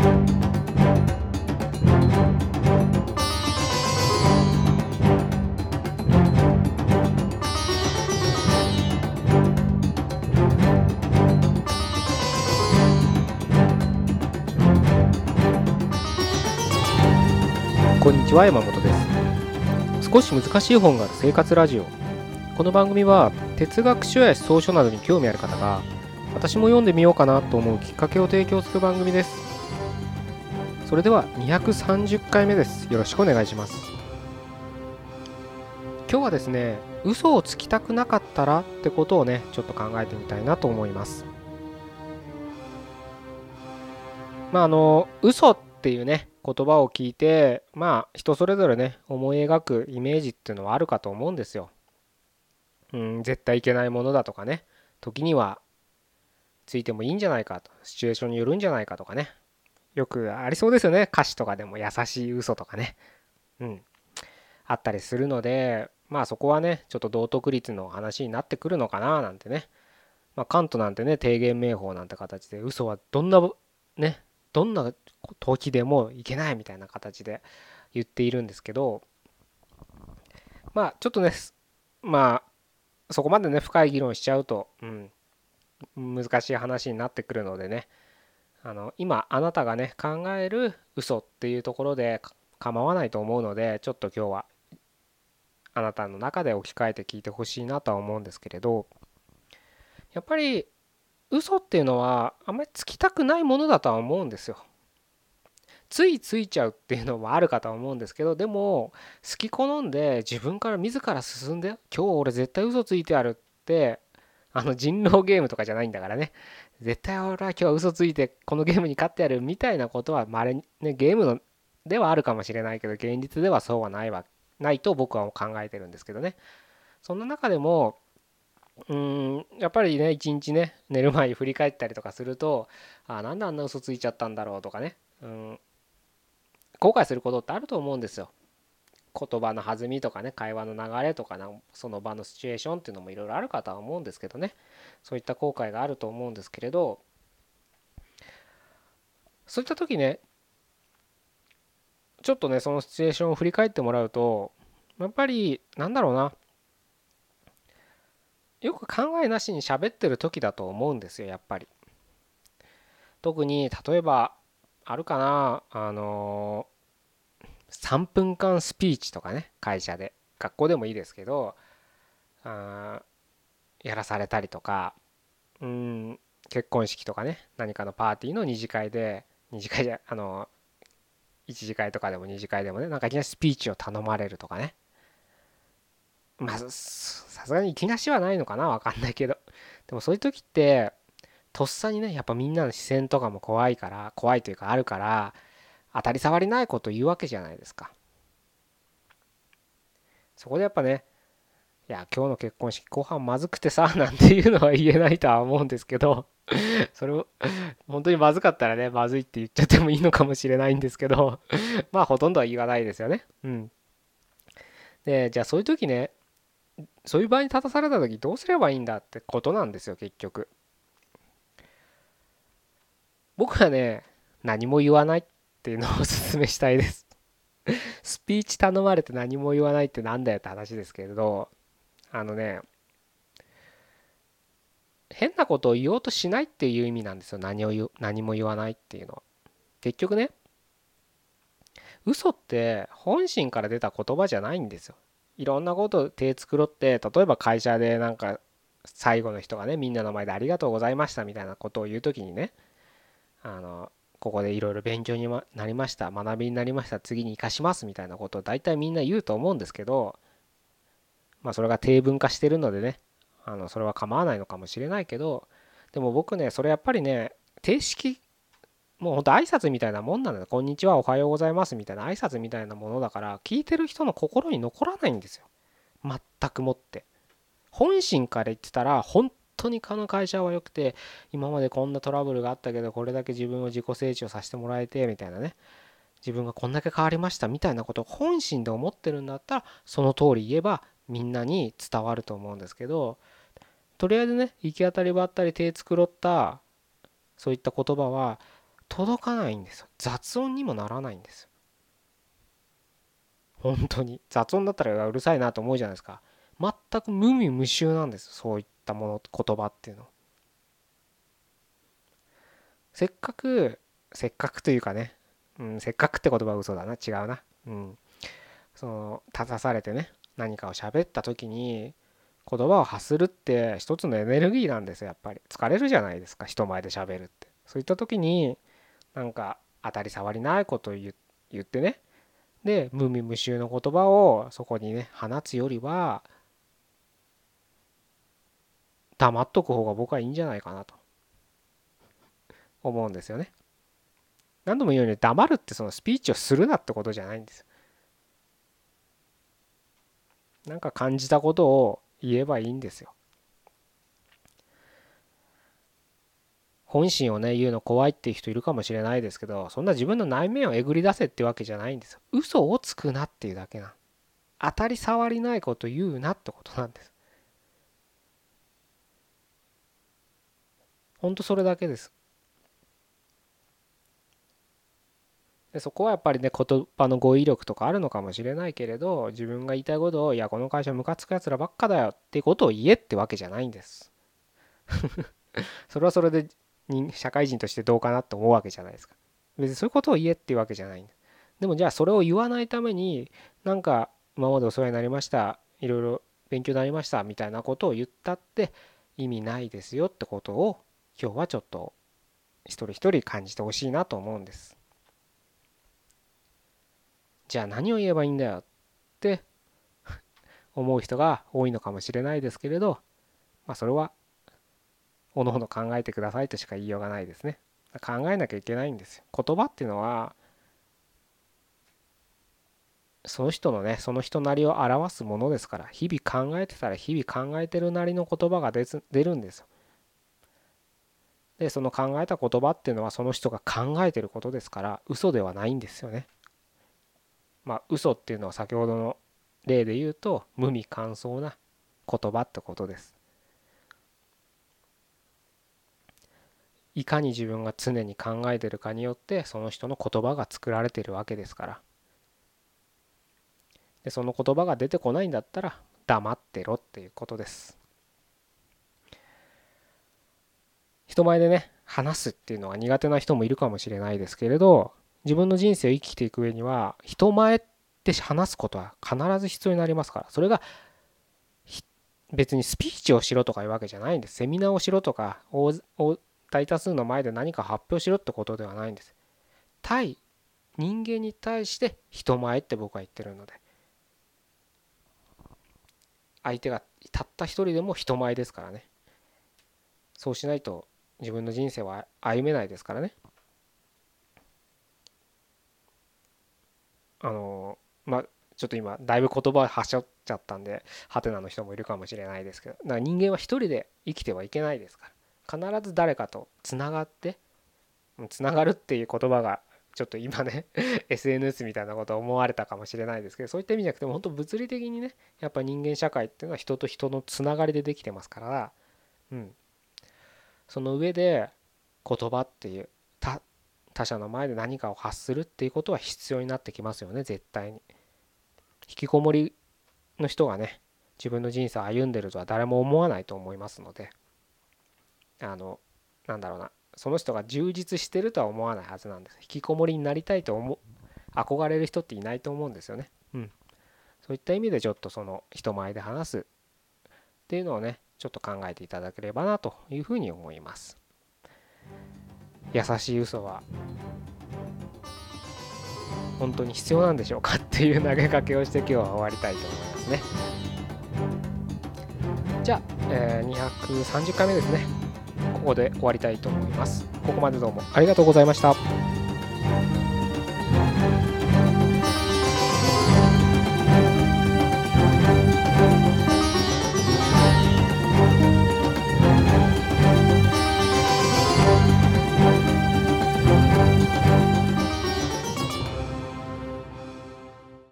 こんにちは山本です。少し難しい本がある生活ラジオ。この番組は哲学書や思想書などに興味ある方が私も読んでみようかなと思うきっかけを提供する番組です。それでは230回目です。よろしくお願いします。今日はですね嘘をつきたくなかったらってことをねちょっと考えてみたいなと思います。まああの嘘っていうね言葉を聞いてまあ人それぞれね思い描くイメージっていうのはあるかと思うんですよ。うん、絶対いけないものだとかね時にはついてもいいんじゃないかとシチュエーションによるんじゃないかとかねよくありそうですよね。歌詞とかでも優しい嘘とかね。うん。あったりするのでまあそこはねちょっと道徳律の話になってくるのかななんてね。まあカントなんてね提言名法なんて形で嘘はどんなねどんな時でもいけないみたいな形で言っているんですけどまあちょっとねまあそこまでね深い議論しちゃうと、うん、難しい話になってくるのでね。あの今あなたがね考える嘘っていうところで構わないと思うのでちょっと今日はあなたの中で置き換えて聞いてほしいなとは思うんですけれどやっぱり嘘っていうのはあんまりつきたくないものだとは思うんですよ。ついついちゃうっていうのもあるかとは思うんですけどでも好き好んで自分から自ら進んで今日俺絶対嘘ついてやるってあの人狼ゲームとかじゃないんだからね絶対俺は今日は嘘ついてこのゲームに勝ってやるみたいなことはまれにねゲームのではあるかもしれないけど現実ではそうはないわないと僕は考えてるんですけどねそんな中でもうんやっぱりね一日ね寝る前に振り返ったりとかするとあなんであんな嘘ついちゃったんだろうとかね、うん、後悔することってあると思うんですよ。言葉の弾みとかね会話の流れとかなその場のシチュエーションっていうのもいろいろあるかとは思うんですけどねそういった後悔があると思うんですけれどそういった時ねちょっとねそのシチュエーションを振り返ってもらうとやっぱりなんだろうなよく考えなしに喋ってる時だと思うんですよやっぱり。特に例えばあるかなあの3分間スピーチとかね会社で。学校でもいいですけどあやらされたりとかうん結婚式とかね何かのパーティーの二次会で二次会じゃあの一次会とかでも二次会でもねなんかいきなりスピーチを頼まれるとかね。まあさすがにいきなしはないのかなわかんないけど。でもそういう時ってとっさにねやっぱみんなの視線とかも怖いから怖いというかあるから当たり障りないこと言うわけじゃないですか。そこでやっぱねいや今日の結婚式ご飯まずくてさ なんていうのは言えないとは思うんですけど それを本当にまずかったらねまずいって言っちゃってもいいのかもしれないんですけど まあほとんどは言わないですよね。うん。でじゃあそういう時ねそういう場合に立たされた時どうすればいいんだってことなんですよ結局。僕はね何も言わない。っっていうのをお勧めしたいです。スピーチ頼まれて何も言わないってなんだよって話ですけれどあのね変なことを言おうとしないっていう意味なんですよ。何を言う何も言わないっていうのは。結局ね嘘って本心から出た言葉じゃないんですよ。いろんなことを手繕って例えば会社でなんか最後の人がねみんなの前でありがとうございましたみたいなことを言う時にねあのここでいろいろ勉強になりました学びになりました次に生かしますみたいなことを大体みんな言うと思うんですけどまあそれが定文化してるのでねあのそれは構わないのかもしれないけどでも僕ねそれやっぱりね定式もうほんと挨拶みたいなもんなんだ。こんにちは、おはようございますみたいな挨拶みたいなものだから、聞いてる人の心に残らないんですよ。全くもって。本心から言ってたら、本当にこの会社は良くて、今までこんなトラブルがあったけど、これだけ自分を自己成長させてもらえて、みたいなね。自分がこんだけ変わりましたみたいなことを本心で思ってるんだったら、その通り言えばみんなに伝わると思うんですけど、とりあえずね、行き当たりばったり手繕った、そういった言葉は、届かないんですよ。雑音にもならないんです本当に。雑音だったらうるさいなと思うじゃないですか。全く無味無臭なんですそういったもの言葉っていうの。せっかくせっかくというかね、うん、せっかくって言葉は嘘だな。違うな。うん。その立たされてね何かを喋った時に言葉を発するって一つのエネルギーなんですよやっぱり。疲れるじゃないですか人前で喋るって。そういった時になんか当たり障りないことを言ってね。で無味無臭の言葉をそこにね放つよりは黙っとく方が僕はいいんじゃないかなと思うんですよね。何度も言うように黙るってそのスピーチをするなってことじゃないんです。なんか感じたことを言えばいいんですよ。本心をね言うの怖いっていう人いるかもしれないですけどそんな自分の内面をえぐり出せってわけじゃないんです嘘をつくなっていうだけな当たり障りないこと言うなってことなんですほんとそれだけです。でそこはやっぱりね言葉の語彙力とかあるのかもしれないけれど自分が言いたいことをいやこの会社ムカつくやつらばっかだよってことを言えってわけじゃないんです。それはそれで社会人としてどうかなって思うわけじゃないですか。別にそういうことを言えっていうわけじゃないんででもじゃあそれを言わないためになんか今までお世話になりましたいろいろ勉強になりましたみたいなことを言ったって意味ないですよってことを今日はちょっと一人一人感じてほしいなと思うんです。じゃあ何を言えばいいんだよって 思う人が多いのかもしれないですけれどまあそれはおのおの考えてくださいとしか言いようがないですね。考えなきゃいけないんですよ。言葉っていうのはその人のねその人なりを表すものですから日々考えてたら日々考えてるなりの言葉が出るんですよ。でその考えた言葉っていうのはその人が考えてることですから嘘ではないんですよね。まあ嘘っていうのは先ほどの例で言うと無味乾燥な言葉ってことです。いかに自分が常に考えてるかによってその人の言葉が作られてるわけですから。でその言葉が出てこないんだったら黙ってろっていうことです。人前でね話すっていうのは苦手な人もいるかもしれないですけれど自分の人生を生きていく上には人前って話すことは必ず必要になりますから。それが別にスピーチをしろとかいうわけじゃないんです。セミナーをしろとか大多数の前で何か発表しろってことではないんです。対人間に対して人前って僕は言ってるので。相手がたった一人でも人前ですからね。そうしないと自分の人生は歩めないですからね。あのまあちょっと今だいぶ言葉はしょっちゃったんでハテナの人もいるかもしれないですけどだから人間は一人で生きてはいけないですから。必ず誰かとつながってつながるっていう言葉がちょっと今ね SNS みたいなこと思われたかもしれないですけどそういった意味じゃなくても本当物理的にねやっぱ人間社会っていうのは人と人のつながりでできてますからうん。その上で言葉っていう他他者の前で何かを発するっていうことは必要になってきますよね絶対に。引きこもりの人がね自分の人生を歩んでるとは誰も思わないと思いますので。あのなんだろうなその人が充実してるとは思わないはずなんです。引きこもりになりたいと思う憧れる人っていないと思うんですよね。うん。そういった意味でちょっとその人前で話すっていうのをねちょっと考えていただければなというふうに思います優しい嘘は本当に必要なんでしょうかっていう投げかけをして今日は終わりたいと思いますねじゃあ、えー、230回目ですねここで終わりたいと思います。ここまでどうもありがとうございました。